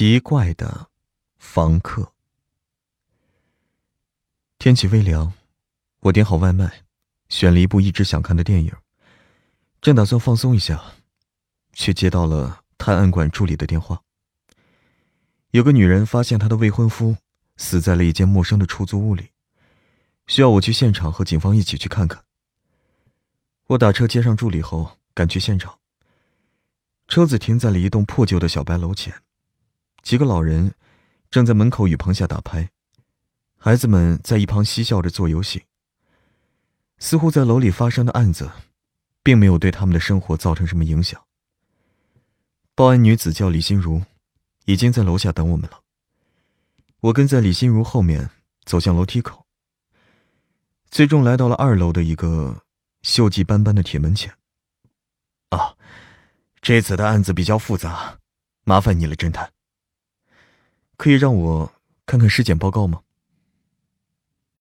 奇怪的房客。天气微凉，我点好外卖，选了一部一直想看的电影，正打算放松一下，却接到了探案馆助理的电话。有个女人发现她的未婚夫死在了一间陌生的出租屋里，需要我去现场和警方一起去看看。我打车接上助理后，赶去现场。车子停在了一栋破旧的小白楼前。几个老人正在门口雨棚下打牌，孩子们在一旁嬉笑着做游戏。似乎在楼里发生的案子，并没有对他们的生活造成什么影响。报案女子叫李心如，已经在楼下等我们了。我跟在李心如后面走向楼梯口，最终来到了二楼的一个锈迹斑斑的铁门前。啊，这次的案子比较复杂，麻烦你了，侦探。可以让我看看尸检报告吗？